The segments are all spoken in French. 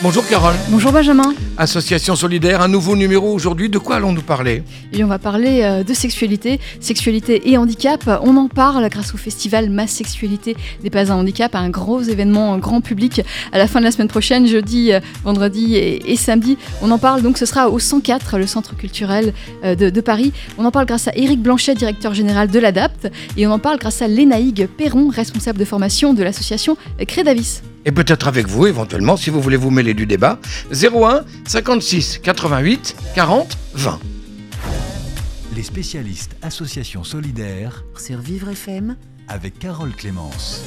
Bonjour Carole, Bonjour Benjamin. Association Solidaire, un nouveau numéro aujourd'hui. De quoi allons-nous parler? Et on va parler euh, de sexualité, sexualité et handicap. On en parle grâce au festival Ma sexualité n'est pas un handicap, un gros événement euh, grand public à la fin de la semaine prochaine, jeudi, euh, vendredi et, et samedi. On en parle donc, ce sera au 104, le centre culturel euh, de, de Paris. On en parle grâce à Éric Blanchet, directeur général de l'ADAPT. Et on en parle grâce à Lénaïgue Perron, responsable de formation de l'association Crédavis. Et peut-être avec vous, éventuellement, si vous voulez vous mêler du débat. 01 56 88 40 20. Les spécialistes Association Solidaire sur Vivre FM, avec Carole Clémence.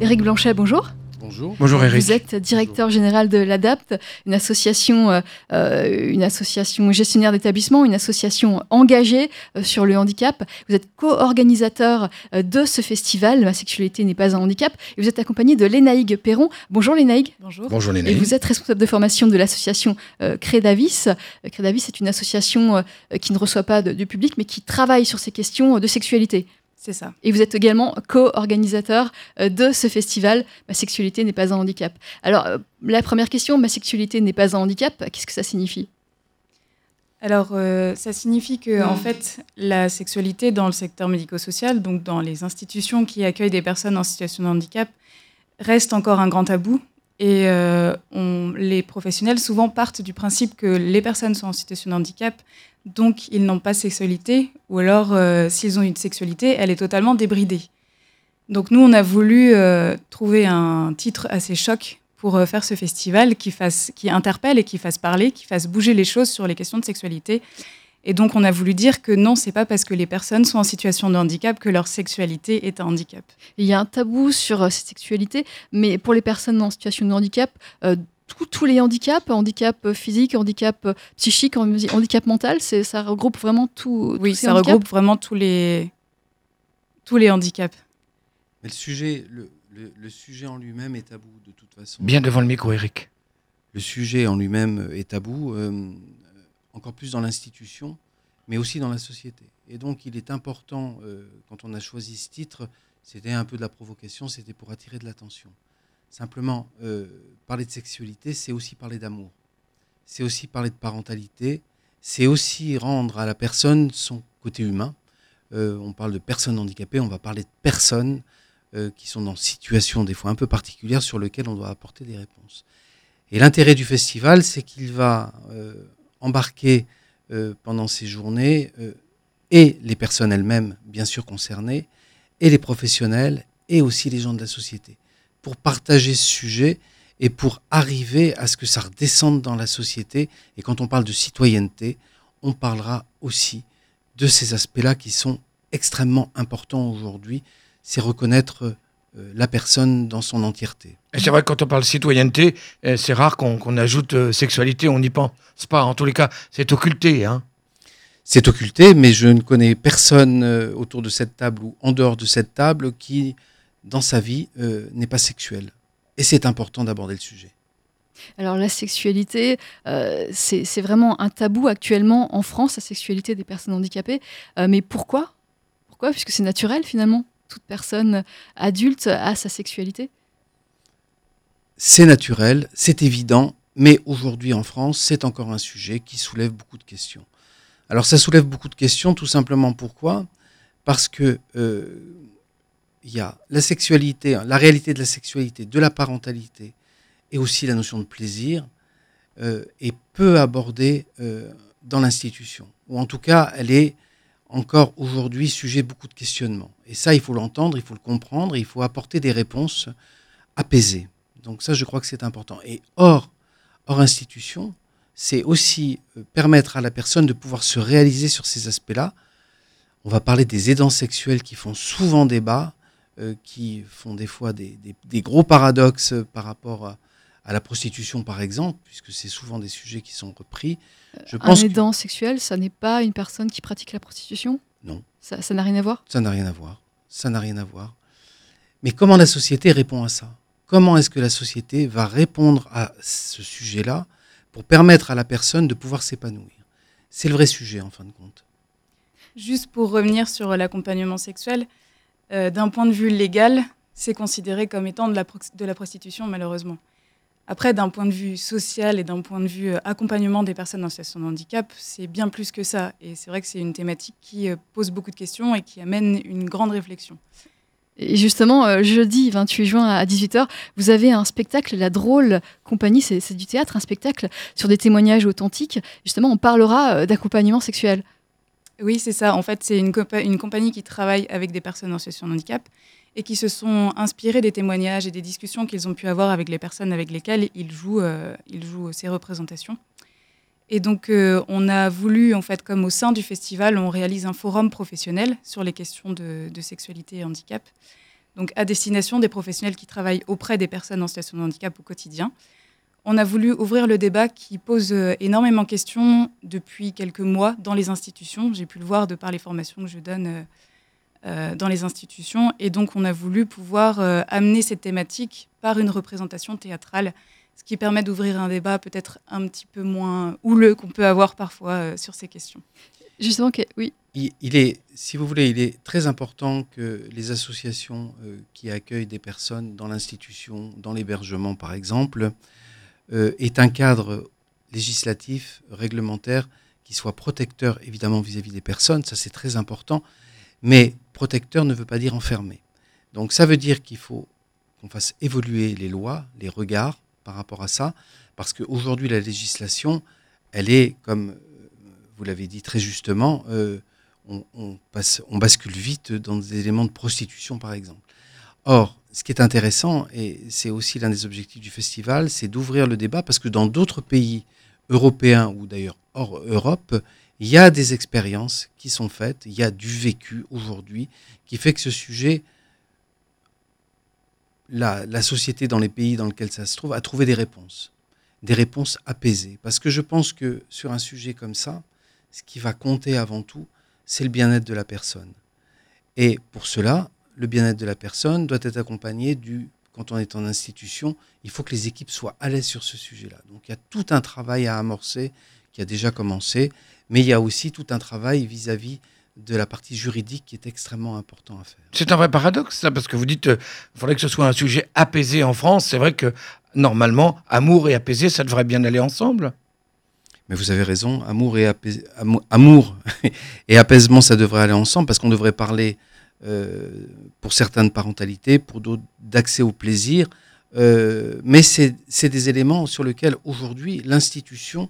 Éric Blanchet, bonjour. Bonjour. Bonjour Eric. Vous êtes directeur général de l'ADAPT, une association, euh, euh, une association gestionnaire d'établissement, une association engagée euh, sur le handicap. Vous êtes co-organisateur euh, de ce festival, Ma sexualité n'est pas un handicap, et vous êtes accompagné de Lénaïgue Perron. Bonjour Lénaïgue. Bonjour. Bonjour Et Lénaïque. vous êtes responsable de formation de l'association euh, Crédavis. Crédavis est une association euh, qui ne reçoit pas de- du public, mais qui travaille sur ces questions euh, de sexualité. C'est ça. Et vous êtes également co-organisateur euh, de ce festival Ma sexualité n'est pas un handicap. Alors, euh, la première question, ma sexualité n'est pas un handicap, qu'est-ce que ça signifie? Alors, euh, ça signifie que, en fait, la sexualité dans le secteur médico-social, donc dans les institutions qui accueillent des personnes en situation de handicap, reste encore un grand tabou. Et euh, les professionnels souvent partent du principe que les personnes sont en situation de handicap, donc ils n'ont pas de sexualité, ou alors euh, s'ils ont une sexualité, elle est totalement débridée. Donc nous, on a voulu euh, trouver un titre assez choc pour faire ce festival qui, fasse, qui interpelle et qui fasse parler, qui fasse bouger les choses sur les questions de sexualité. Et donc on a voulu dire que non, c'est pas parce que les personnes sont en situation de handicap que leur sexualité est un handicap. Il y a un tabou sur euh, cette sexualité, mais pour les personnes en situation de handicap, euh, tous- tous les handicaps, handicap euh, physique, handicap psychique, handi- handicap mental, c'est- ça regroupe vraiment tout. Oui, tous ces ça handicaps regroupe vraiment tous les, tous les handicaps. Mais le sujet, le, le- le sujet en lui-même est tabou de toute façon. Bien devant le micro Eric. Le sujet en lui-même est tabou, euh, encore plus dans l'institution, mais aussi dans la société. Et donc, il est important, euh, quand on a choisi ce titre, c'était un peu de la provocation, c'était pour attirer de l'attention. Simplement, euh, parler de sexualité, c'est aussi parler d'amour. C'est aussi parler de parentalité. C'est aussi rendre à la personne son côté humain. Euh, on parle de personnes handicapées, on va parler de personnes qui sont dans situation des fois un peu particulière sur lesquelles on doit apporter des réponses. Et l'intérêt du festival, c'est qu'il va embarquer euh, pendant ces journées euh, et les personnes elles-mêmes, bien sûr concernées, et les professionnels, et aussi les gens de la société, pour partager ce sujet et pour arriver à ce que ça redescende dans la société. Et quand on parle de citoyenneté, on parlera aussi de ces aspects-là qui sont extrêmement importants aujourd'hui. C'est reconnaître euh, la personne dans son entièreté. Et c'est vrai que quand on parle citoyenneté, euh, c'est rare qu'on qu'on ajoute euh, sexualité, on n'y pense pas. En tous les cas, c'est occulté. Hein. C'est occulté, mais je ne connais personne euh, autour de cette table ou en dehors de cette table qui, dans sa vie, euh, n'est pas sexuel. Et c'est important d'aborder le sujet. Alors la sexualité, euh, c'est c'est vraiment un tabou actuellement en France, la sexualité des personnes handicapées. Euh, mais pourquoi? Pourquoi? Puisque c'est naturel finalement. Toute personne adulte a sa sexualité. C'est naturel, c'est évident, mais aujourd'hui en France, c'est encore un sujet qui soulève beaucoup de questions. Alors ça soulève beaucoup de questions, tout simplement pourquoi? Parce que euh, il y a la sexualité, la réalité de la sexualité, de la parentalité, et aussi la notion de plaisir, euh, est peu abordée euh, dans l'institution. Ou en tout cas, elle est encore aujourd'hui sujet beaucoup de questionnements. Et ça, il faut l'entendre, il faut le comprendre, il faut apporter des réponses apaisées. Donc ça, je crois que c'est important. Et hors, hors institution, c'est aussi euh, permettre à la personne de pouvoir se réaliser sur ces aspects-là. On va parler des aidants sexuels qui font souvent débat, euh, qui font des fois des, des- des gros paradoxes par rapport à, à la prostitution, par exemple, puisque c'est souvent des sujets qui sont repris. Je Un pense que aidant sexuel, ça n'est pas une personne qui pratique la prostitution? Non. Ça ça n'a rien à voir? Ça n'a rien à voir. Ça n'a rien à voir. Mais comment la société répond à ça? Comment est-ce que la société va répondre à ce sujet-là pour permettre à la personne de pouvoir s'épanouir? C'est le vrai sujet en fin de compte. Juste pour revenir sur l'accompagnement sexuel, euh, d'un point de vue légal, c'est considéré comme étant de la, de la prostitution, malheureusement. Après, d'un point de vue social et d'un point de vue euh, accompagnement des personnes en situation de handicap, c'est bien plus que ça. Et c'est vrai que c'est une thématique qui euh, pose beaucoup de questions et qui amène une grande réflexion. Et justement, jeudi 28 juin à 18h, vous avez un spectacle, La Drôle Compagnie, c'est du théâtre, un spectacle sur des témoignages authentiques. Justement, on parlera d'accompagnement sexuel. Oui, c'est ça. En fait, c'est une, une, compagnie qui travaille avec des personnes en situation de handicap et qui se sont inspirés des témoignages et des discussions qu'ils ont pu avoir avec les personnes avec lesquelles ils jouent, euh, ces représentations. Et donc, euh, on a voulu, en fait, comme au sein du festival, on réalise un forum professionnel sur les questions de, sexualité et handicap, donc à destination des professionnels qui travaillent auprès des personnes en situation de handicap au quotidien on a voulu ouvrir le débat qui pose euh, énormément de questions depuis quelques mois dans les institutions. J'ai pu le voir de par les formations que je donne dans les institutions. Et donc, on a voulu pouvoir amener cette thématique par une représentation théâtrale, ce qui permet d'ouvrir un débat peut-être un petit peu moins houleux qu'on peut avoir parfois sur ces questions. Justement, oui. Il, est, si vous voulez, il est très important que les associations qui accueillent des personnes dans l'institution, dans l'hébergement par exemple, euh, est un cadre législatif, réglementaire, qui soit protecteur évidemment vis-à-vis des personnes, ça c'est très important, mais protecteur ne veut pas dire enfermé. Donc ça veut dire qu'il faut qu'on fasse évoluer les lois, les regards par rapport à ça, parce qu'aujourd'hui la législation, elle est, comme euh, vous l'avez dit très justement, euh, on, bascule vite dans des éléments de prostitution par exemple. Or, ce qui est intéressant, et c'est aussi l'un des objectifs du festival, c'est d'ouvrir le débat parce que dans d'autres pays européens ou d'ailleurs hors Europe, il y a des expériences qui sont faites, il y a du vécu aujourd'hui qui fait que ce sujet, la, la, société dans les pays dans lesquels ça se trouve a trouvé des réponses, des réponses apaisées. Parce que je pense que sur un sujet comme ça, ce qui va compter avant tout, c'est le bien-être de la personne. Et pour cela, le bien-être de la personne doit être accompagné du, quand on est en institution, il faut que les équipes soient à l'aise sur ce sujet-là. Donc il y a tout un travail à amorcer qui a déjà commencé, mais il y a aussi tout un travail vis-à-vis de la partie juridique qui est extrêmement important à faire. C'est un vrai paradoxe, ça, parce que vous dites qu'il euh, faudrait que ce soit un sujet apaisé en France. C'est vrai que normalement, amour et apaisé, ça devrait bien aller ensemble. Mais vous avez raison, amour et, amour et apaisement, ça devrait aller ensemble, parce qu'on devrait parler euh, pour certaines parentalités, pour d'autres d'accès au plaisir. Euh, mais c'est des éléments sur lesquels aujourd'hui l'institution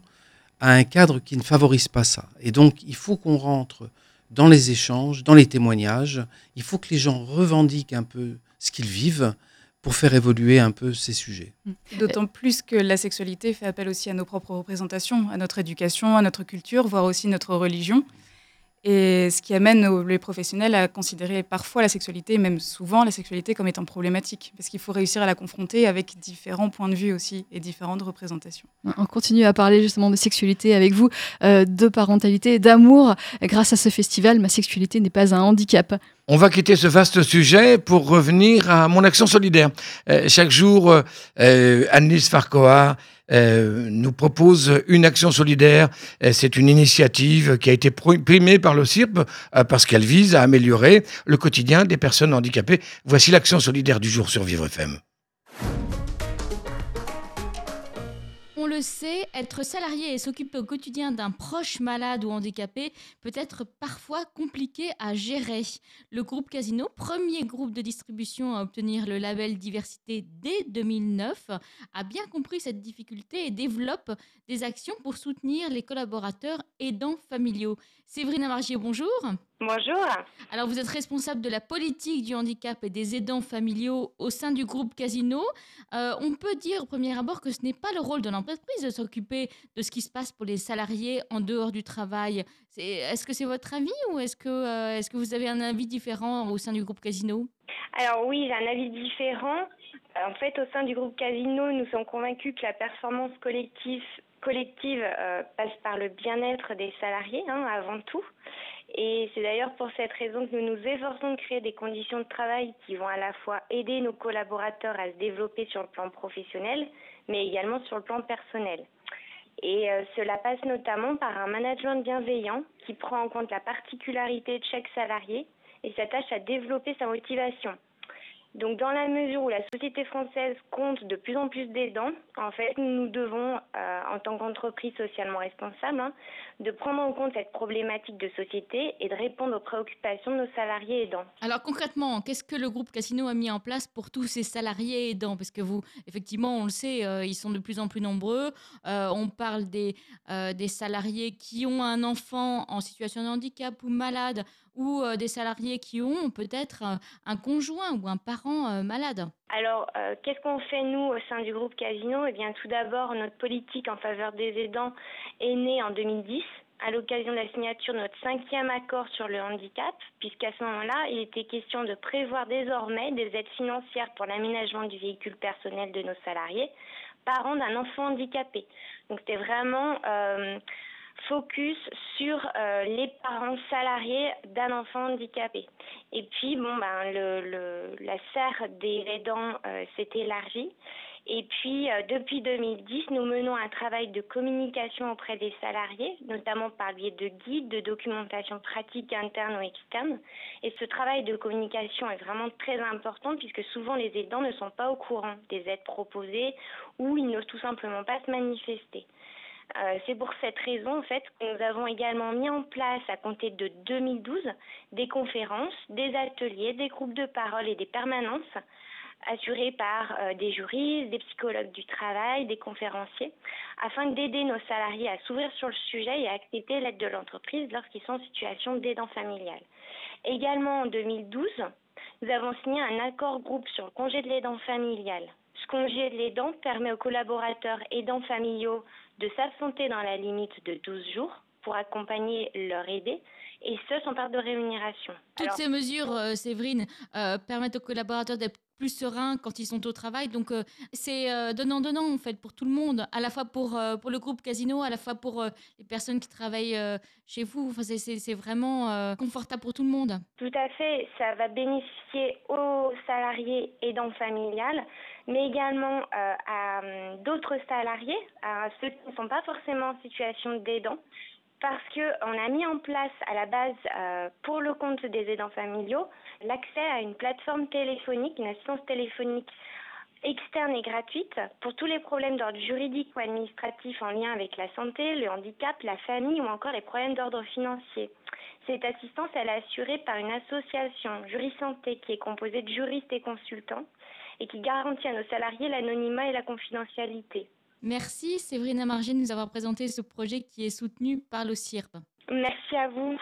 a un cadre qui ne favorise pas ça. Et donc il faut qu'on rentre dans les échanges, dans les témoignages. Il faut que les gens revendiquent un peu ce qu'ils vivent pour faire évoluer un peu ces sujets. D'autant plus que la sexualité fait appel aussi à nos propres représentations, à notre éducation, à notre culture, voire aussi notre religion. Et ce qui amène les professionnels à considérer parfois la sexualité, même souvent la sexualité, comme étant problématique, parce qu'il faut réussir à la confronter avec différents points de vue aussi et différentes représentations. On continue à parler justement de sexualité avec vous, euh, de parentalité, d'amour. Grâce à ce festival, ma sexualité n'est pas un handicap. On va quitter ce vaste sujet pour revenir à mon action solidaire. Euh, chaque jour, euh, euh Annelise Farcoa euh, nous propose une action solidaire. Euh, c'est une initiative qui a été primée par le CIRP euh, parce qu'elle vise à améliorer le quotidien des personnes handicapées. Voici l'action solidaire du jour sur Vivre FM. Le être salarié et s'occuper au quotidien d'un proche malade ou handicapé peut être parfois compliqué à gérer. Le groupe Casino, premier groupe de distribution à obtenir le label diversité dès 2009, a bien compris cette difficulté et développe des actions pour soutenir les collaborateurs aidants familiaux. Séverine Amargier, bonjour. Bonjour. Alors, vous êtes responsable de la politique du handicap et des aidants familiaux au sein du groupe Casino. Euh, on peut dire au premier abord que ce n'est pas le rôle de l'entreprise de s'occuper de ce qui se passe pour les salariés en dehors du travail. Est-ce que c'est votre avis ou est-ce que, euh, est que vous avez un avis différent au sein du groupe Casino? Alors oui, j'ai un avis différent. En fait, au sein du groupe Casino, nous sommes convaincus que la performance collective collective euh, passe par le bien-être des salariés hein, avant tout. Et c'est d'ailleurs pour cette raison que nous nous efforçons de créer des conditions de travail qui vont à la fois aider nos collaborateurs à se développer sur le plan professionnel, mais également sur le plan personnel. Et euh, cela passe notamment par un management bienveillant qui prend en compte la particularité de chaque salarié et s'attache à développer sa motivation. Donc, dans la mesure où la société française compte de plus en plus d'aidants, en fait, nous devons, euh, en tant qu'entreprise socialement responsable, hein, de prendre en compte cette problématique de société et de répondre aux préoccupations de nos salariés aidants. Alors concrètement, qu'est-ce que le groupe Casino a mis en place pour tous ces salariés aidants? Parce que vous, effectivement, on le sait, euh, ils sont de plus en plus nombreux. Euh, on parle des, des salariés qui ont un enfant en situation de handicap ou malade ou euh, des salariés qui ont peut-être euh, un conjoint ou un parent euh, malade. Alors, qu'est-ce qu'on fait nous au sein du groupe Casino? Eh bien, tout d'abord, notre politique en faveur des aidants est née en 2010 à l'occasion de la signature de notre cinquième accord sur le handicap, puisqu'à ce moment-là, il était question de prévoir désormais des aides financières pour l'aménagement du véhicule personnel de nos salariés, parents d'un enfant handicapé. Donc, c'était vraiment focus sur euh, les parents salariés d'un enfant handicapé. Et puis, bon, ben, la serre des aidants euh, s'est élargie. Et puis, euh, depuis 2010, nous menons un travail de communication auprès des salariés, notamment par biais de guides, de documentation pratique interne ou externe. Et ce travail de communication est vraiment très important puisque souvent les aidants ne sont pas au courant des aides proposées ou ils n'osent tout simplement pas se manifester. Euh, c'est pour cette raison en fait que nous avons également mis en place à compter de 2012 des conférences, des ateliers, des groupes de parole et des permanences assurés par euh, des juristes, des psychologues du travail, des conférenciers, afin d'aider nos salariés à s'ouvrir sur le sujet et à accepter l'aide de l'entreprise lorsqu'ils sont en situation d'aidant familial. Également en 2012, nous avons signé un accord groupe sur le congé de l'aidant familial. Ce congé de l'aidant permet aux collaborateurs aidants familiaux de s'absenter dans la limite de 12 jours pour accompagner leur aidé, et ce sans part de rémunération. Toutes Alors, ces mesures, euh, Séverine, euh, permettent aux collaborateurs d'être plus sereins quand ils sont au travail. Donc, euh, c'est donnant-donnant, en fait, pour tout le monde, à la fois pour, pour le groupe Casino, à la fois pour les personnes qui travaillent chez vous. Enfin, c'est- vraiment confortable pour tout le monde. Tout à fait, ça va bénéficier aux salariés aidants familiales, mais également euh, à hum, d'autres salariés, à ceux qui ne sont pas forcément en situation d'aidant, parce qu'on a mis en place à la base, euh, pour le compte des aidants familiaux, l'accès à une plateforme téléphonique, une assistance téléphonique externe et gratuite pour tous les problèmes d'ordre juridique ou administratif en lien avec la santé, le handicap, la famille ou encore les problèmes d'ordre financier. Cette assistance, elle est assurée par une association Jury Santé qui est composée de juristes et consultants et qui garantit à nos salariés l'anonymat et la confidentialité. Merci, Séverine Amargé, de nous avoir présenté ce projet qui est soutenu par l'OCIRP. Merci à vous.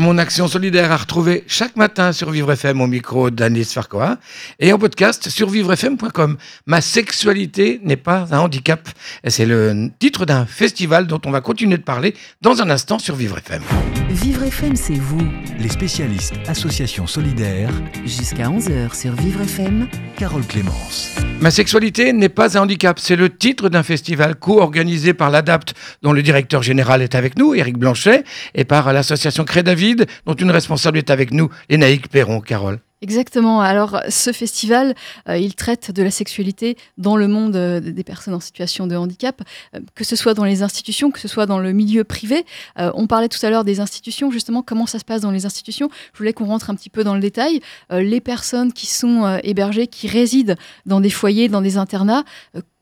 Mon action solidaire à retrouver chaque matin sur Vivre FM au micro d'Anis Farcoa et en podcast sur vivrefm.com. Ma sexualité n'est pas un handicap. C'est le titre d'un festival dont on va continuer de parler dans un instant sur Vivre FM. Vivre FM, c'est vous. Les spécialistes Association Solidaire, Jusqu'à 11h sur Vivre FM. Carole Clémence. Ma sexualité n'est pas un handicap. C'est le titre d'un festival co-organisé par l'ADAPT, dont le directeur général est avec nous, Éric Blanchet, et par l'association Cré Dont une responsable est avec nous, Lénaïque Perron. Carole. Exactement. Alors, ce festival, euh, il traite de la sexualité dans le monde euh, des personnes en situation de handicap, euh, que ce soit dans les institutions, que ce soit dans le milieu privé. On parlait tout à l'heure des institutions, justement, comment ça se passe dans les institutions? Je voulais qu'on rentre un petit peu dans le détail. Les personnes qui sont hébergées, qui résident dans des foyers, dans des internats,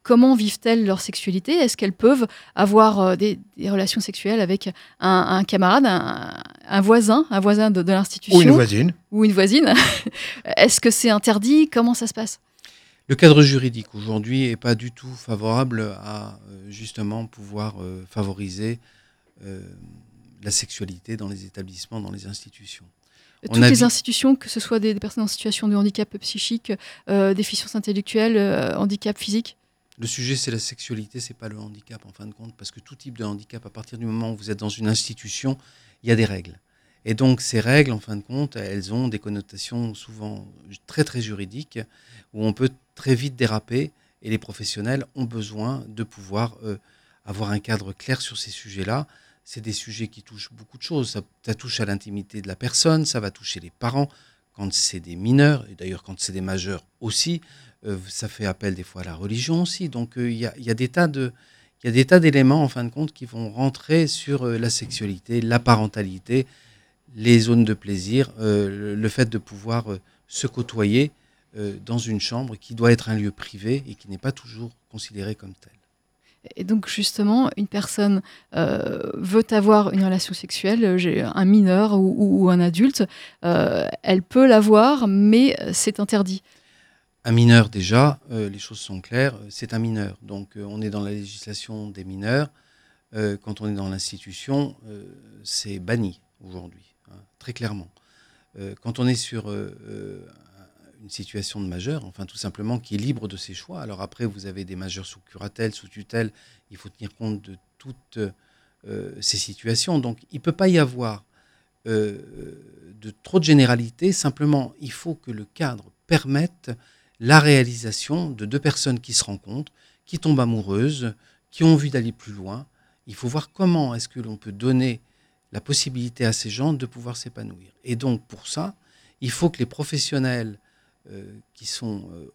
Comment vivent-elles leur sexualité? Est-ce qu'elles peuvent avoir euh, des, des relations sexuelles avec un, un camarade, un, un voisin, un voisin de, de l'institution? Ou une voisine. ou une voisine. Est-ce que c'est interdit? Comment ça se passe? Le cadre juridique aujourd'hui n'est pas du tout favorable à euh, justement pouvoir euh, favoriser euh, la sexualité dans les établissements, dans les institutions. On Toutes a les institutions, que ce soit des, des personnes en situation de handicap psychique, euh, déficience intellectuelle, euh, handicap physique? Le sujet, c'est la sexualité, c'est pas le handicap en fin de compte, parce que tout type de handicap, à partir du moment où vous êtes dans une institution, il y a des règles. Et donc ces règles, en fin de compte, elles ont des connotations souvent très très juridiques, où on peut très vite déraper, et les professionnels ont besoin de pouvoir euh, avoir un cadre clair sur ces sujets-là. C'est des sujets qui touchent beaucoup de choses. Ça, ça touche à l'intimité de la personne, ça va toucher les parents quand c'est des mineurs, et d'ailleurs quand c'est des majeurs aussi. ça fait appel des fois à la religion aussi. Donc il y, a, des tas d'éléments, en fin de compte, qui vont rentrer sur la sexualité, la parentalité, les zones de plaisir, le fait de pouvoir se côtoyer dans une chambre qui doit être un lieu privé et qui n'est pas toujours considéré comme tel. Et donc justement, une personne euh, veut avoir une relation sexuelle, euh, un mineur ou, un adulte, euh, elle peut l'avoir, mais c'est interdit. Un mineur déjà, les choses sont claires, c'est un mineur. Donc on est dans la législation des mineurs. quand on est dans l'institution, c'est banni aujourd'hui, hein, très clairement. quand on est sur une situation de majeur, enfin tout simplement qui est libre de ses choix. Alors après, vous avez des majeurs sous curatelle, sous tutelle, il faut tenir compte de toutes euh, ces situations. Donc il ne peut pas y avoir euh, de trop de généralité, simplement il faut que le cadre permette la réalisation de deux personnes qui se rencontrent, qui tombent amoureuses, qui ont envie d'aller plus loin. Il faut voir comment est-ce que l'on peut donner la possibilité à ces gens de pouvoir s'épanouir. Et donc pour ça, il faut que les professionnels qui sont euh,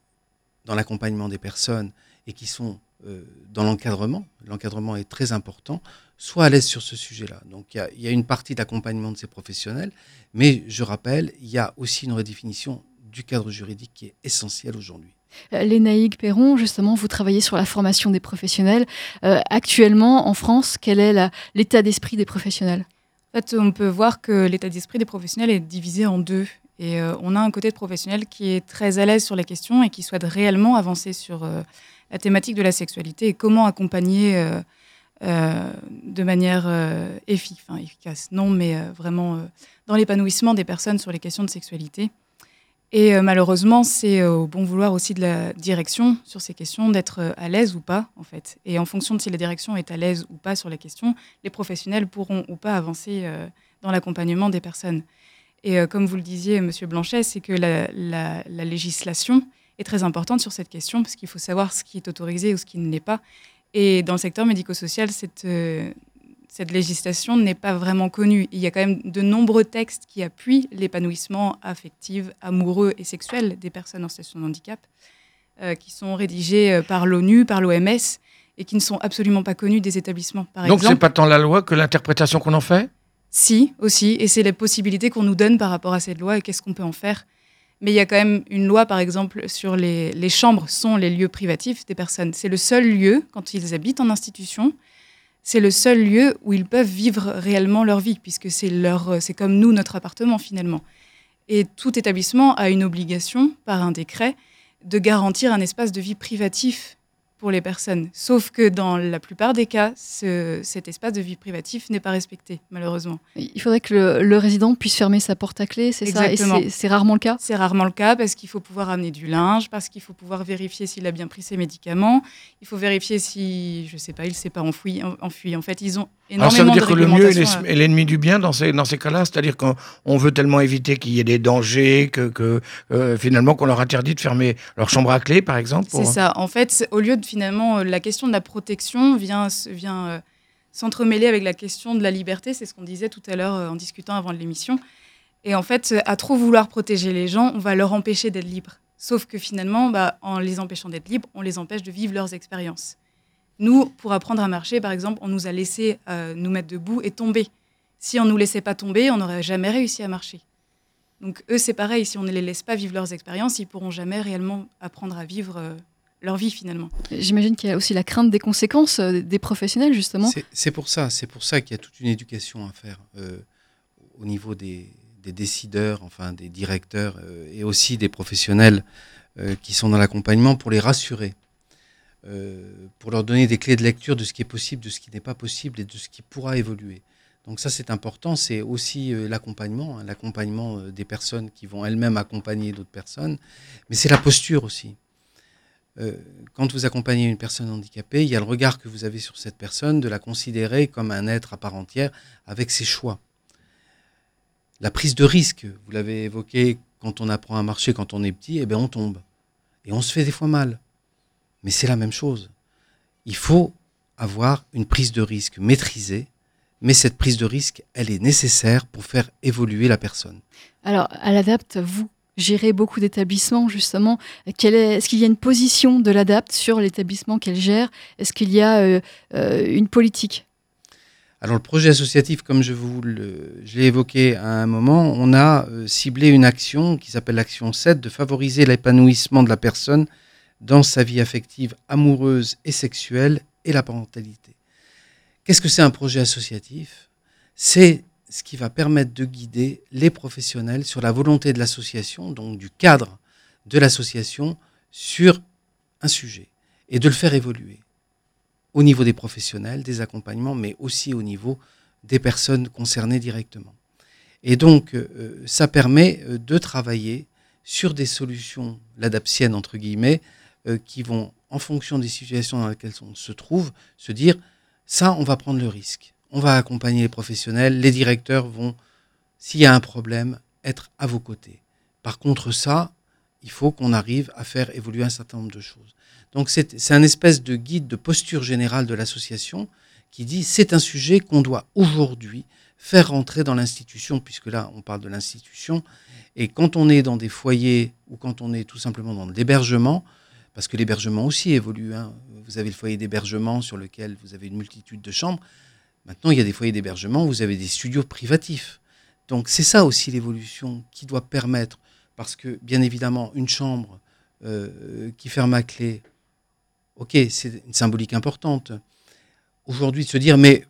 dans l'accompagnement des personnes et qui sont euh, dans l'encadrement, l'encadrement est très important, soient à l'aise sur ce sujet-là. Donc il y, a une partie d'accompagnement de ces professionnels, mais je rappelle, il y a aussi une redéfinition du cadre juridique qui est essentielle aujourd'hui. Lénaïque Perron, justement, vous travaillez sur la formation des professionnels. actuellement, en France, quel est l'état d'esprit des professionnels? En fait, on peut voir que l'état d'esprit des professionnels est divisé en deux. Et euh, on a un côté de professionnel qui est très à l'aise sur les questions et qui souhaite réellement avancer sur euh, la thématique de la sexualité et comment accompagner euh, de manière efficace, non, mais vraiment dans l'épanouissement des personnes sur les questions de sexualité. Et malheureusement, c'est au bon vouloir aussi de la direction sur ces questions d'être à l'aise ou pas, en fait. Et en fonction de si la direction est à l'aise ou pas sur les questions, les professionnels pourront ou pas avancer dans l'accompagnement des personnes. Et euh, comme vous le disiez, Monsieur Blanchet, c'est que la, législation est très importante sur cette question parce qu'il faut savoir ce qui est autorisé ou ce qui ne l'est pas. Et dans le secteur médico-social, cette, euh, cette législation n'est pas vraiment connue. Il y a quand même de nombreux textes qui appuient l'épanouissement affectif, amoureux et sexuel des personnes en situation de handicap, euh, qui sont rédigés par l'ONU, par l'OMS, et qui ne sont absolument pas connus des établissements. Par Donc ce n'est pas tant la loi que l'interprétation qu'on en fait? Si, aussi, et c'est les possibilités qu'on nous donne par rapport à cette loi et qu'est-ce qu'on peut en faire. Mais il y a quand même une loi, par exemple, sur les, les chambres sont les lieux privatifs des personnes. C'est le seul lieu, quand ils habitent en institution, c'est le seul lieu où ils peuvent vivre réellement leur vie, puisque c'est leur, c'est comme nous, notre appartement finalement. Et tout établissement a une obligation, par un décret, de garantir un espace de vie privatif pour les personnes. Sauf que dans la plupart des cas, cet espace de vie privatif n'est pas respecté, malheureusement. Il faudrait que le, résident puisse fermer sa porte à clé, c'est ça? Et c'est rarement le cas? C'est rarement le cas parce qu'il faut pouvoir amener du linge, parce qu'il faut pouvoir vérifier s'il a bien pris ses médicaments, il faut vérifier si, je ne sais pas, il ne s'est pas enfoui, enfui. En fait, ils ont alors ça veut dire que le mieux est l'ennemi du bien dans ces, dans ces cas-là, c'est-à-dire qu'on veut tellement éviter qu'il y ait des dangers que, que euh, finalement qu'on leur interdit de fermer leur chambre à clé, par exemple. C'est ça. En fait, au lieu de finalement euh, la question de la protection vient, euh, s'entremêler avec la question de la liberté, c'est ce qu'on disait tout à l'heure en discutant avant l'émission. Et en fait, à trop vouloir protéger les gens, on va leur empêcher d'être libres. Sauf que finalement, bah, en les empêchant d'être libres, on les empêche de vivre leurs expériences. Nous, pour apprendre à marcher, par exemple, on nous a laissé euh, nous mettre debout et tomber. Si on ne nous laissait pas tomber, on n'aurait jamais réussi à marcher. Donc eux, c'est pareil, si on ne les laisse pas vivre leurs expériences, ils pourront jamais réellement apprendre à vivre euh, leur vie finalement. J'imagine qu'il y a aussi la crainte des conséquences euh, des professionnels, justement. C'est pour ça, c'est pour ça qu'il y a toute une éducation à faire au niveau des, décideurs, enfin des directeurs et aussi des professionnels qui sont dans l'accompagnement pour les rassurer. Euh, pour leur donner des clés de lecture de ce qui est possible, de ce qui n'est pas possible et de ce qui pourra évoluer. Donc ça c'est important, c'est aussi euh, l'accompagnement, hein, l'accompagnement euh, des personnes qui vont elles-mêmes accompagner d'autres personnes, mais c'est la posture aussi. Quand vous accompagnez une personne handicapée, il y a le regard que vous avez sur cette personne, de la considérer comme un être à part entière avec ses choix. La prise de risque, vous l'avez évoqué, quand on apprend à marcher quand on est petit, eh bien on tombe. Et on se fait des fois mal. Mais c'est la même chose. Il faut avoir une prise de risque maîtrisée, mais cette prise de risque, elle est nécessaire pour faire évoluer la personne. Alors, à l'ADAPT, vous gérer beaucoup d'établissements, justement. Est-ce qu'il y a une position de l'ADAPT sur l'établissement qu'elle gère? Est-ce qu'il y a euh, euh, une politique? Alors le projet associatif, comme je vous l'ai évoqué à un moment, on a euh, ciblé une action qui s'appelle l'action 7 de favoriser l'épanouissement de la personne dans sa vie affective, amoureuse et sexuelle et la parentalité. Qu'est-ce que c'est un projet associatif? C'est ce qui va permettre de guider les professionnels sur la volonté de l'association, donc du cadre de l'association, sur un sujet, et de le faire évoluer au niveau des professionnels, des accompagnements, mais aussi au niveau des personnes concernées directement. Et donc, euh, ça permet euh, de travailler sur des solutions l'adaptienne, entre guillemets, euh, qui vont, en fonction des situations dans lesquelles on se trouve, se dire, ça, on va prendre le risque on va accompagner les professionnels, les directeurs vont, s'il y a un problème, être à vos côtés. Par contre, ça, il faut qu'on arrive à faire évoluer un certain nombre de choses. Donc c'est un espèce de guide de posture générale de l'association qui dit c'est un sujet qu'on doit aujourd'hui faire rentrer dans l'institution, puisque là on parle de l'institution, et quand on est dans des foyers ou quand on est tout simplement dans l'hébergement, parce que l'hébergement aussi évolue, hein. vous avez le foyer d'hébergement sur lequel vous avez une multitude de chambres, Maintenant, il y a des foyers d'hébergement, vous avez des studios privatifs. Donc c'est ça aussi l'évolution qui doit permettre, parce que bien évidemment, une chambre euh, qui ferme à clé, ok, c'est une symbolique importante. Aujourd'hui, de se dire, mais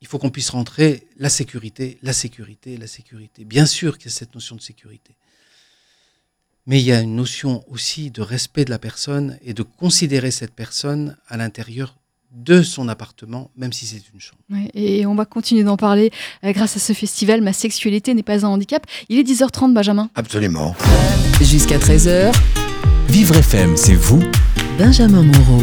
il faut qu'on puisse rentrer la sécurité, la sécurité, la sécurité. Bien sûr qu'il y a cette notion de sécurité. Mais il y a une notion aussi de respect de la personne et de considérer cette personne à l'intérieur de son appartement, même si c'est une chambre. et on va continuer d'en parler euh, grâce à ce festival Ma sexualité n'est pas un handicap. Il est 10h30, Benjamin. Absolument. Jusqu'à 13h. Vivre FM, c'est vous, Benjamin Moreau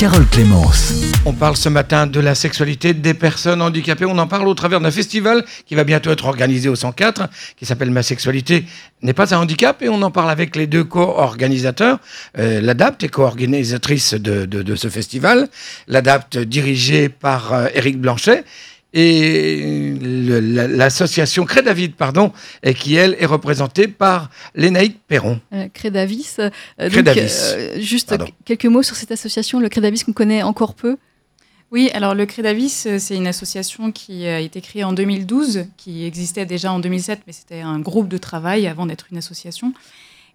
Carole Clémence. On parle ce matin de la sexualité des personnes handicapées. On en parle au travers d'un festival qui va bientôt être organisé au 104, qui s'appelle Ma sexualité n'est pas un handicap. Et on en parle avec les deux co-organisateurs. Euh, L'ADAPT est co-organisatrice de, ce festival. L'ADAPT dirigée par euh, Éric Blanchet et l'association Crédavid, pardon, et qui elle est représentée par Lénaïque Perron. Euh, Crédavis. Euh, euh, juste quelques mots sur cette association, le Crédavis qu'on connaît encore peu. Oui, alors le Crédavis, c'est une association qui a été créée en 2012, qui existait déjà en 2007, mais c'était un groupe de travail avant d'être une association.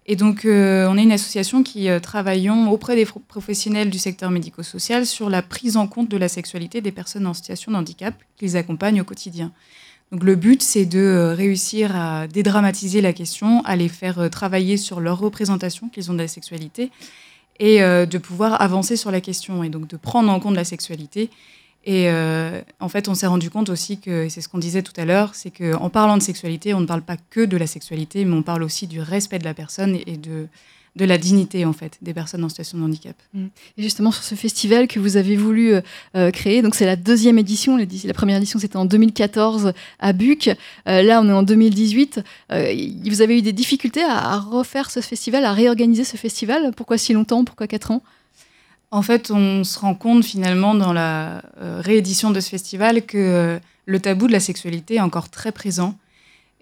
Et donc, euh, on est une association qui euh, travaillons auprès des professionnels du secteur médico-social sur la prise en compte de la sexualité des personnes en situation de handicap qu'ils accompagnent au quotidien. Donc, le but, c'est de euh, réussir à dédramatiser la question, à les faire travailler sur leur représentation qu'ils ont de la sexualité et de pouvoir avancer sur la question et donc de prendre en compte la sexualité et euh, en fait, on s'est rendu compte aussi que, et c'est ce qu'on disait tout à l'heure, c'est qu'en parlant de sexualité, on ne parle pas que de la sexualité, mais on parle aussi du respect de la personne et de, de la dignité en fait des personnes en situation de handicap. Mmh. Et justement sur ce festival que vous avez voulu euh, euh, créer, donc c'est la deuxième édition, la première édition c'était en 2014 à Buc, là on est en 2018. vous avez eu des difficultés à, à, refaire ce festival, à réorganiser ce festival? Pourquoi si longtemps? Pourquoi quatre ans? En fait, on se rend compte finalement dans la euh, réédition de ce festival que euh, le tabou de la sexualité est encore très présent.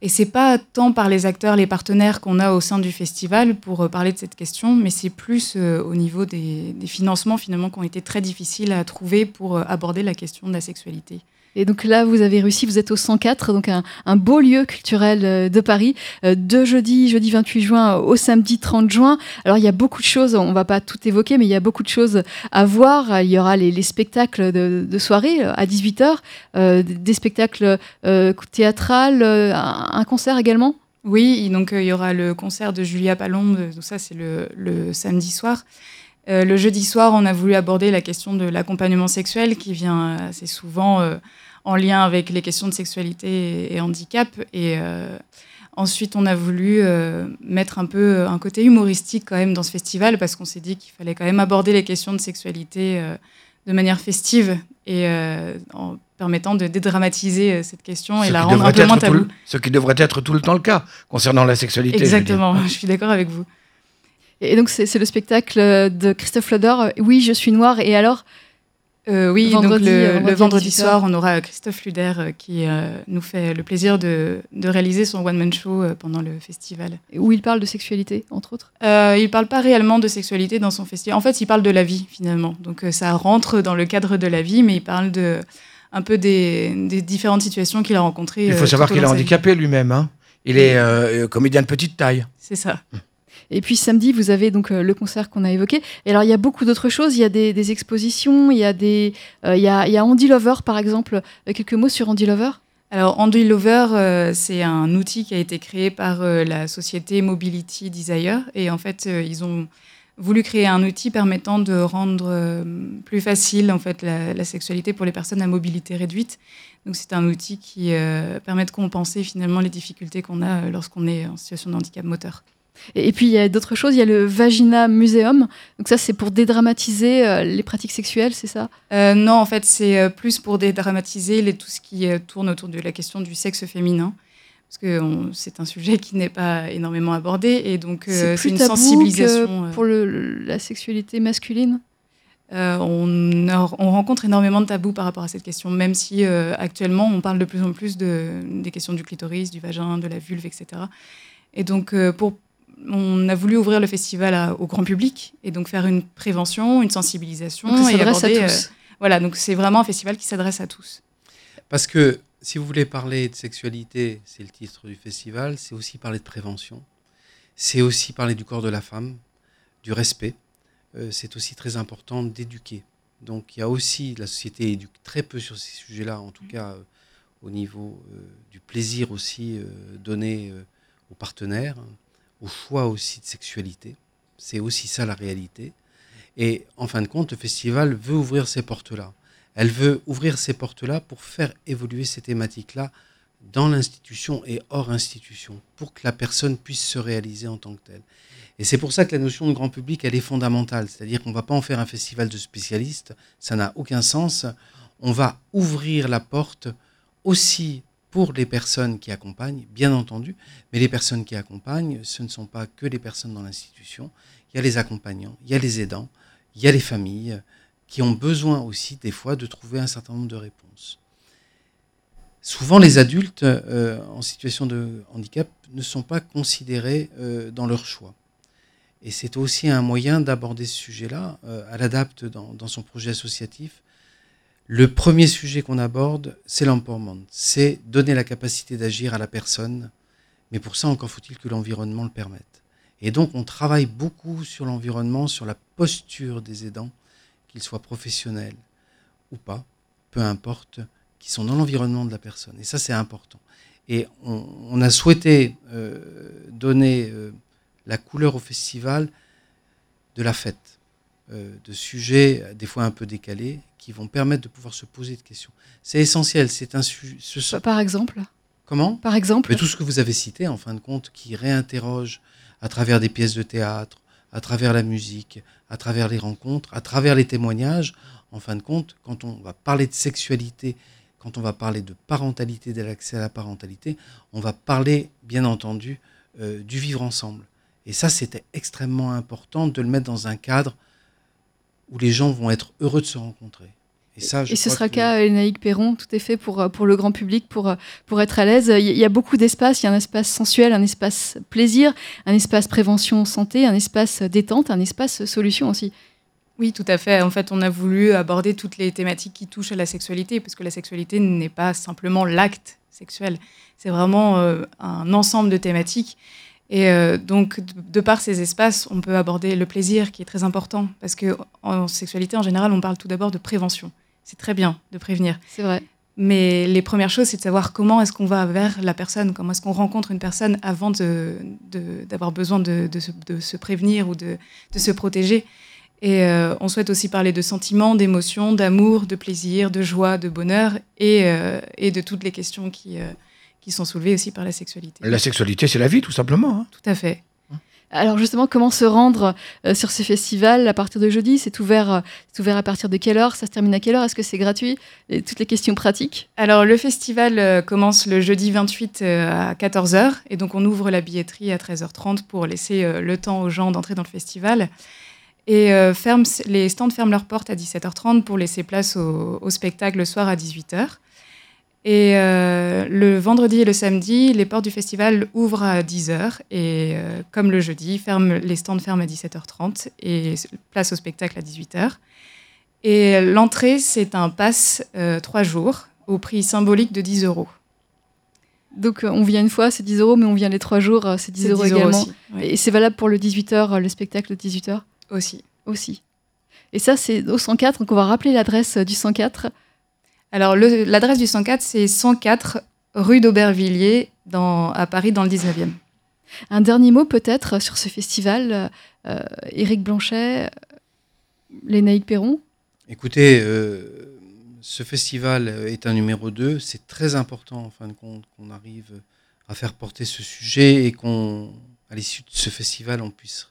Et c'est pas tant par les acteurs, les partenaires qu'on a au sein du festival pour euh, parler de cette question, mais c'est plus au niveau des, des, financements finalement qui ont été très difficiles à trouver pour aborder la question de la sexualité. Et donc là, vous avez réussi, vous êtes au 104, donc un, beau lieu culturel euh, de Paris, euh, de jeudi, jeudi 28 juin au samedi 30 juin. Alors il y a beaucoup de choses, on va pas tout évoquer, mais il y a beaucoup de choses à voir. Il y aura les, spectacles de, soirée euh, à 18h, des spectacles théâtrales, un, concert également? Oui, donc il y aura le concert de Julia Palombe, tout ça c'est le, samedi soir. le jeudi soir, on a voulu aborder la question de l'accompagnement sexuel qui vient assez souvent en lien avec les questions de sexualité et, handicap. Et euh, ensuite, on a voulu euh, mettre un peu un côté humoristique quand même dans ce festival parce qu'on s'est dit qu'il fallait quand même aborder les questions de sexualité euh, de manière festive et en permettant de dédramatiser cette question et la rendre un peu moins tabou. ce qui devrait être tout le temps le cas concernant la sexualité. Exactement, je, suis d'accord avec vous. Et donc c'est le spectacle de Christophe Loder, Oui, je suis noir, et alors Euh, oui, Vendredi, donc euh, le, vendredi le à vendredi 18 soir, on aura Christophe Luder euh, qui euh, nous fait le plaisir de, de réaliser son one-man show euh, pendant le festival. Où il parle de sexualité, entre autres. Euh, il parle pas réellement de sexualité dans son festival. En fait, il parle de la vie finalement. Donc euh, ça rentre dans le cadre de la vie, mais il parle de un peu des, des différentes situations qu'il a rencontrées. Il faut euh, savoir qu'il est handicapé lui-même. hein. Il est euh, comédien de petite taille. C'est ça. Et puis samedi, vous avez donc euh, le concert qu'on a évoqué. Et alors, il y a beaucoup d'autres choses. Il y a des, expositions, il y a des, euh, il y a, Andy Lover, par exemple. Euh, quelques mots sur Andy Lover? Alors, Andy Lover, c'est un outil qui a été créé par la société Mobility Desire. Et en fait, ils ont voulu créer un outil permettant de rendre plus facile en fait, la, sexualité pour les personnes à mobilité réduite. Donc, c'est un outil qui permet de compenser finalement les difficultés qu'on a lorsqu'on est en situation de handicap moteur. Et, et puis, il y a d'autres choses. Il y a le Vagina Museum. Donc ça, c'est pour dédramatiser euh, les pratiques sexuelles, c'est ça? Euh, non, en fait, c'est euh, plus pour dédramatiser les, tout ce qui tourne autour de la question du sexe féminin. Parce que c'est un sujet qui n'est pas énormément abordé. Et donc, euh, c'est plus une tabou sensibilisation. que pour le- le- la sexualité masculine? Euh, on, rencontre énormément de tabous par rapport à cette question, même si euh, actuellement, on parle de plus en plus de, des questions du clitoris, du vagin, de la vulve, etc. Et donc, pour, on a voulu ouvrir le festival à- au grand public et donc faire une prévention, une sensibilisation. Donc ça et s'adresse à aborder, euh, tous. voilà, donc c'est vraiment un festival qui s'adresse à tous. Parce que si vous voulez parler de sexualité, c'est le titre du festival, c'est aussi parler de prévention, c'est aussi parler du corps de la femme, du respect, Euh, c'est aussi très important d'éduquer. Donc il y a aussi, la société éduque très peu sur ces sujets-là, en tout cas euh, au niveau euh, du plaisir aussi euh, donné euh, aux partenaires, au choix aussi de sexualité. C'est aussi ça la réalité. Et en fin de compte, le festival veut ouvrir ces portes-là. Elle veut ouvrir ces portes-là pour faire évoluer ces thématiques-là dans l'institution et hors institution, pour que la personne puisse se réaliser en tant que telle. Et c'est pour ça que la notion de grand public, elle est fondamentale. C'est-à-dire qu'on ne va pas en faire un festival de spécialistes, ça n'a aucun sens. On va ouvrir la porte aussi pour les personnes qui accompagnent, bien entendu, mais les personnes qui accompagnent, ce ne sont pas que les personnes dans l'institution. Il y a les accompagnants, il y a les aidants, il y a les familles qui ont besoin aussi des fois de trouver un certain nombre de réponses. Souvent, les adultes euh, en situation de handicap ne sont pas considérés euh, dans leur choix. Et c'est aussi un moyen d'aborder ce sujet-là. Euh, à dans, dans son projet associatif, le premier sujet qu'on aborde, c'est l'empowerment. C'est donner la capacité d'agir à la personne, mais pour ça, encore faut-il que l'environnement le permette. Et donc, on travaille beaucoup sur l'environnement, sur la posture des aidants, qu'ils soient professionnels ou pas, peu importe, qui sont dans l'environnement de la personne. Et ça, c'est important. Et on, a souhaité euh, donner euh, la couleur au festival de la fête, de sujets euh, des fois un peu décalés qui vont permettre de pouvoir se poser des questions. C'est essentiel. C'est un sujet. Ce... Par exemple Comment Par exemple Mais Tout ce que vous avez cité, en fin de compte, qui réinterroge à travers des pièces de théâtre, à travers la musique, à travers les rencontres, à travers les témoignages. En fin de compte, quand on va parler de sexualité, quand on va parler de parentalité, de l'accès à la parentalité, on va parler, bien entendu, euh, du vivre ensemble. Et ça, c'était extrêmement important de le mettre dans un cadre où les gens vont être heureux de se rencontrer. Et, ça, et ce sera que... qu'à Lénaïque Perron, tout est fait pour, pour le grand public, pour, pour être à l'aise. Il y a beaucoup d'espace, il y a un espace sensuel, un espace plaisir, un espace prévention santé, un espace détente, un espace solution aussi. Oui, tout à fait. En fait, on a voulu aborder toutes les thématiques qui touchent à la sexualité, parce que la sexualité n'est pas simplement l'acte sexuel, c'est vraiment euh, un ensemble de thématiques. Et euh, donc, de, par ces espaces, on peut aborder le plaisir, qui est très important, parce que en sexualité, en général, on parle tout d'abord de prévention. C'est très bien de prévenir. C'est vrai. Mais les premières choses, c'est de savoir comment est-ce qu'on va vers la personne, comment est-ce qu'on rencontre une personne avant d'avoir besoin de, de, se, de, se, prévenir ou de, se protéger. Et euh, on souhaite aussi parler de sentiments, d'émotions, d'amour, de plaisir, de joie, de bonheur et, euh, et de toutes les questions qui, euh, qui sont soulevées aussi par la sexualité. La sexualité, c'est la vie, tout simplement. Hein. Tout à fait. Alors justement, comment se rendre euh, sur ces festivals à partir de jeudi? C'est ouvert, euh, ouvert à partir de quelle heure? Ça se termine à quelle heure? Est-ce que c'est gratuit? Et toutes les questions pratiques? Alors le festival euh, commence le jeudi 28 à 14h et donc on ouvre la billetterie à 13h30 pour laisser le temps aux gens d'entrer dans le festival. Et ferme, les stands ferment leurs portes à 17h30 pour laisser place au, au spectacle le soir à 18h. Et euh, le vendredi et le samedi, les portes du festival ouvrent à 10h et euh, comme le jeudi, les stands ferment à 17h30 et place au spectacle à 18h. Et l'entrée, c'est un pass euh, 3 jours au prix symbolique de 10 euros. Donc on vient une fois, c'est 10 euros, mais on vient les 3 jours, c'est 10, euros également. Et c'est valable pour le 18h, le spectacle de 18h Aussi. Aussi. Et ça, c'est au 104, donc on va rappeler l'adresse du 104. Alors, l'adresse du 104, c'est 104 rue d'Aubervilliers à Paris, dans le 19e. Un dernier mot peut-être sur ce festival, euh, Éric Blanchet, Lénaïque Perron? Écoutez, euh, ce festival est un numéro 2. C'est très important, en fin de compte, qu'on arrive à faire porter ce sujet et qu'à l'issue de ce festival, on puisse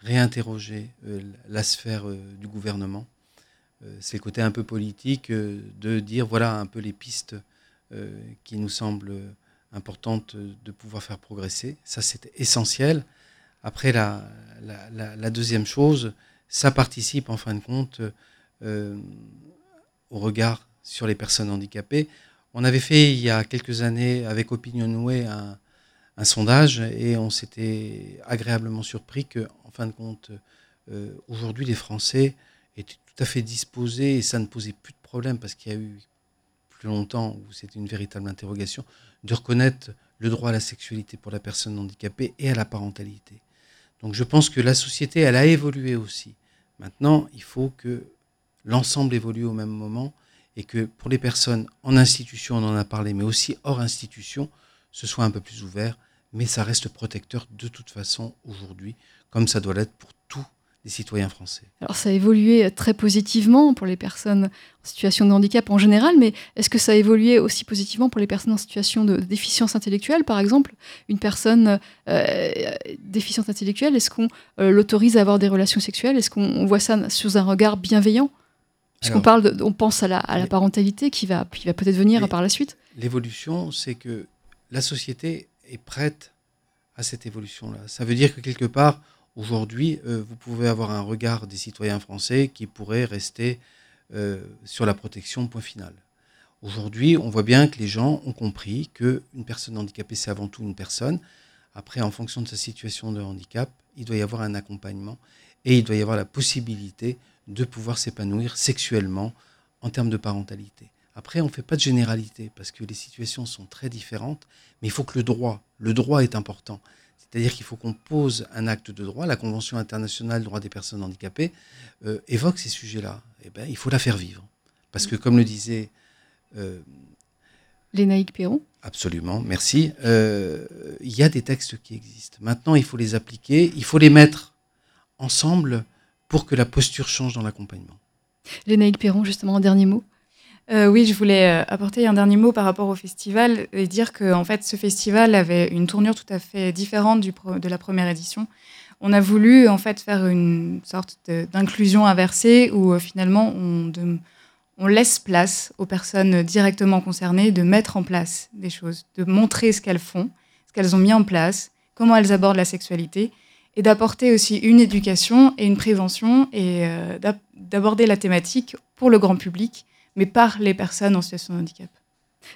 réinterroger euh, la sphère du gouvernement c'est le côté un peu politique euh, de dire voilà un peu les pistes euh, qui nous semblent importantes de pouvoir faire progresser. Ça, c'est essentiel. Après, la, deuxième chose, ça participe en fin de compte au regard sur les personnes handicapées. On avait fait il y a quelques années avec Opinionway un, un sondage et on s'était agréablement surpris que, en fin de compte, aujourd'hui, les Français étaient tout à fait disposé et ça ne posait plus de problème parce qu'il y a eu plus longtemps où c'était une véritable interrogation de reconnaître le droit à la sexualité pour la personne handicapée et à la parentalité. Donc je pense que la société, elle a évolué aussi. Maintenant, il faut que l'ensemble évolue au même moment et que pour les personnes en institution, on en a parlé, mais aussi hors institution, ce soit un peu plus ouvert, mais ça reste protecteur de toute façon aujourd'hui, comme ça doit l'être pour des citoyens français. Alors ça a évolué très positivement pour les personnes en situation de handicap en général, mais est-ce que ça a évolué aussi positivement pour les personnes en situation de déficience intellectuelle, par exemple? Une personne euh, déficiente intellectuelle, est-ce qu'on euh, l'autorise à avoir des relations sexuelles? Est-ce qu'on voit ça sous un regard bienveillant? Puisqu'on parle, on pense à la, à la parentalité qui va, qui va peut-être venir par la suite. L'évolution, c'est que la société est prête à cette évolution-là. Ça veut dire que quelque part, Aujourd'hui, euh, vous pouvez avoir un regard des citoyens français qui pourrait rester euh, sur la protection, point final. Aujourd'hui, on voit bien que les gens ont compris qu'une personne handicapée, c'est avant tout une personne. Après, en fonction de sa situation de handicap, il doit y avoir un accompagnement et il doit y avoir la possibilité de pouvoir s'épanouir sexuellement en termes de parentalité. Après, on ne fait pas de généralité parce que les situations sont très différentes, mais il faut que le droit, le droit est important. C'est-à-dire qu'il faut qu'on pose un acte de droit. La Convention internationale des droits des personnes handicapées euh, évoque ces sujets-là. Eh ben, il faut la faire vivre. Parce que, comme le disait. Euh, Lénaïque Perron Absolument, merci. Euh, il y a des textes qui existent. Maintenant, il faut les appliquer, il faut les mettre ensemble pour que la posture change dans l'accompagnement. Lénaïque Perron, justement, un dernier mot euh, oui, je voulais euh, apporter un dernier mot par rapport au festival et dire que en fait, ce festival avait une tournure tout à fait différente de la première édition. On a voulu en fait faire une sorte d'inclusion inversée où euh, finalement on, laisse place aux personnes directement concernées de mettre en place des choses, de montrer ce qu'elles font, ce qu'elles ont mis en place, comment elles abordent la sexualité et d'apporter aussi une éducation et une prévention et d'aborder la thématique pour le grand public mais par les personnes en situation de handicap.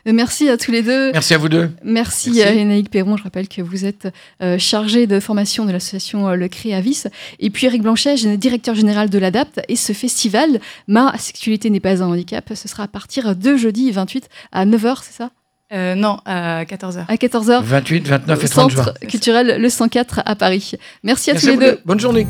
Euh, merci à tous les deux. Merci à vous deux. Merci, Merci. à Lénaïque Perron. Je rappelle que vous êtes euh, chargé de formation de l'association Le Créavis. Et puis Eric Blanchet, directeur général de l'ADAPT. Et ce festival, Ma sexualité n'est pas un handicap, ce sera à partir de jeudi 28 à 9h, c'est ça? Non, à 14h. À 14h. 28, 29 et 30 Centre culturel Le 104 à Paris. Merci à tous les deux. Bonne journée.